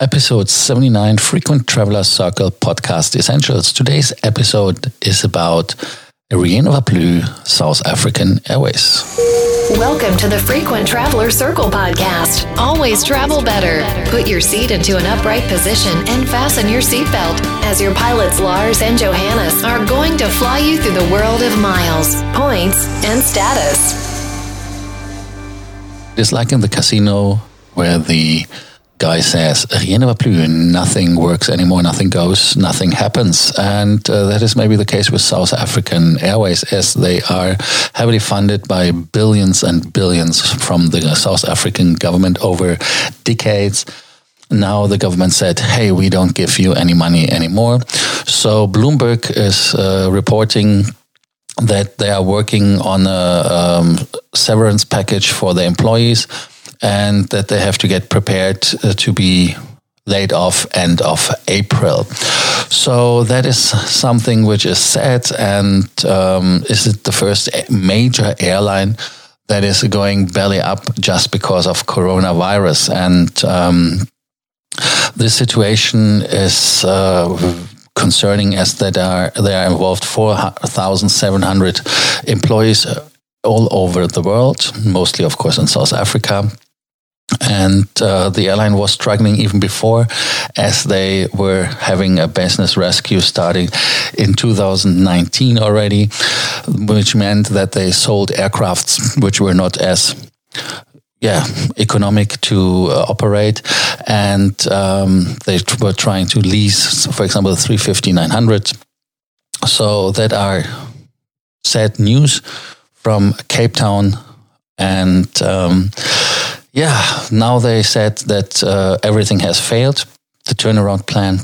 Episode 79 Frequent Traveler Circle Podcast Essentials. Today's episode is about va plus South African Airways. Welcome to the Frequent Traveler Circle podcast. Always travel better. Put your seat into an upright position and fasten your seatbelt as your pilots Lars and Johannes are going to fly you through the world of miles, points, and status. It's like in the casino where the guy says, rien ne va plus, nothing works anymore, nothing goes, nothing happens. And uh, that is maybe the case with South African Airways, as they are heavily funded by billions and billions from the South African government over decades. Now the government said, hey, we don't give you any money anymore. So Bloomberg is uh, reporting that they are working on a um, severance package for the employees and that they have to get prepared uh, to be laid off end of April. So that is something which is sad, and um, is it the first major airline that is going belly up just because of coronavirus? And um, this situation is. Uh, concerning as that are they are involved 4,700 employees all over the world, mostly of course in South Africa and uh, the airline was struggling even before as they were having a business rescue starting in 2019 already which meant that they sold aircrafts which were not as yeah economic to uh, operate. And um, they were trying to lease for example the 350 900 so that are sad news from cape town and um, yeah, now they said that uh, everything has failed, the turnaround plan,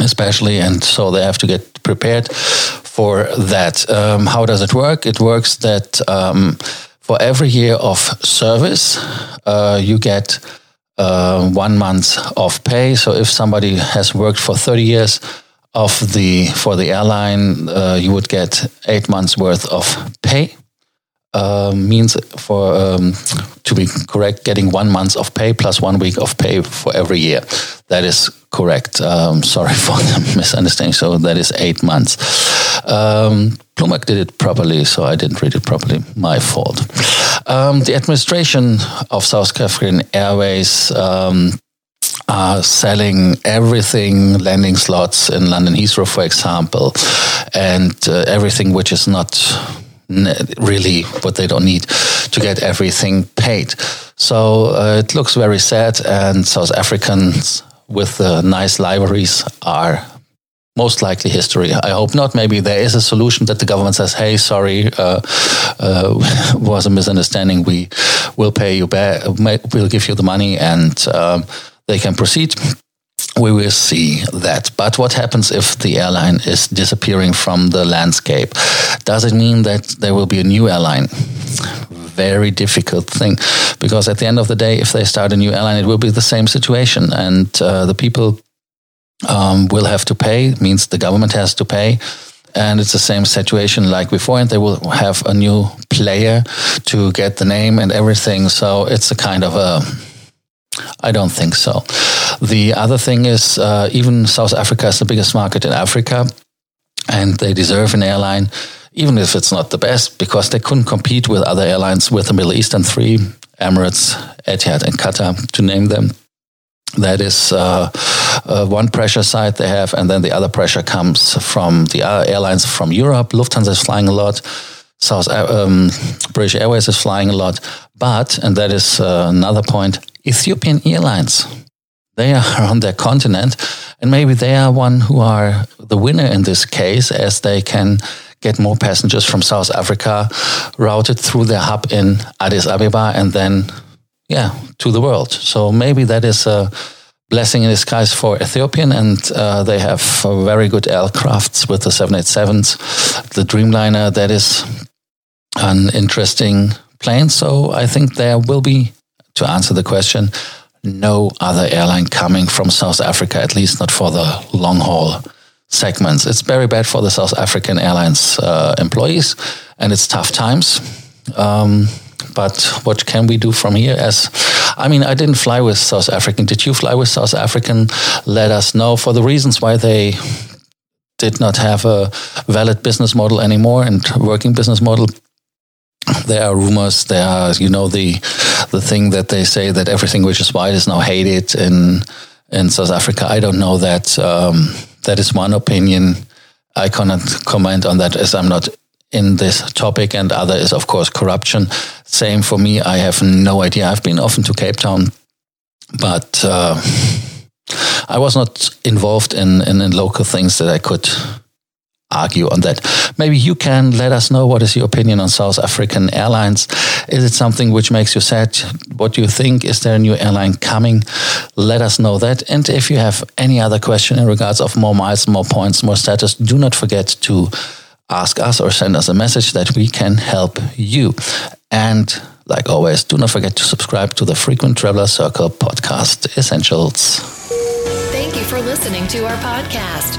especially, and so they have to get prepared for that. Um, how does it work? It works that um, for every year of service, uh, you get uh, one month of pay. So if somebody has worked for 30 years, of the for the airline, uh, you would get eight months worth of pay uh, means for um, to be correct, getting one month of pay plus one week of pay for every year. That is correct. Um, sorry for the misunderstanding. So that is eight months. Um, Bloomberg did it properly, so I didn't read it properly. My fault. Um, the administration of South African Airways um, are selling everything, landing slots in London Heathrow, for example, and uh, everything which is not really what they don't need to get everything paid. So uh, it looks very sad, and South Africans with the nice liveries are most likely history. I hope not. Maybe there is a solution that the government says, "Hey, sorry, uh, uh, was a misunderstanding. We will pay you back. We'll give you the money, and um, they can proceed." We will see that. But what happens if the airline is disappearing from the landscape? Does it mean that there will be a new airline? Very difficult thing because at the end of the day, if they start a new airline, it will be the same situation, and uh, the people um, will have to pay. It means the government has to pay. And it's the same situation like before, and they will have a new player to get the name and everything. So it's a kind of a I don't think so. The other thing is, uh, even South Africa is the biggest market in Africa, and they deserve an airline, even if it's not the best, because they couldn't compete with other airlines with the Middle Eastern three Emirates, Etihad, and Qatar, to name them. That is uh, uh, one pressure side they have, and then the other pressure comes from the airlines from Europe. Lufthansa is flying a lot. South um, British Airways is flying a lot, but and that is uh, another point. Ethiopian Airlines, they are on their continent, and maybe they are one who are the winner in this case, as they can get more passengers from South Africa routed through their hub in Addis Ababa, and then yeah to the world. So maybe that is a blessing in disguise for Ethiopian, and uh, they have very good aircrafts with the 787s, the Dreamliner. That is an interesting plane. So I think there will be, to answer the question, no other airline coming from South Africa, at least not for the long haul segments. It's very bad for the South African Airlines uh, employees, and it's tough times. Um, but what can we do from here? As I mean, I didn't fly with South African. Did you fly with South African? Let us know for the reasons why they did not have a valid business model anymore and working business model there are rumors there are you know the the thing that they say that everything which is white is now hated in in south africa. I don't know that um, that is one opinion. I cannot comment on that as i'm not in this topic. And other is of course corruption. Same for me. I have no idea. I've been often to cape town but uh, I was not involved in, in, in local things that I could argue on that. Maybe you can let us know what is your opinion on South African Airlines. Is it something which makes you sad? What do you think? Is there a new airline coming? Let us know that. And if you have any other question in regards of more miles, more points, more status, do not forget to ask us or send us a message that we can help you. And like always, do not forget to subscribe to the Frequent Traveler Circle podcast essentials Thank you for listening to our podcast,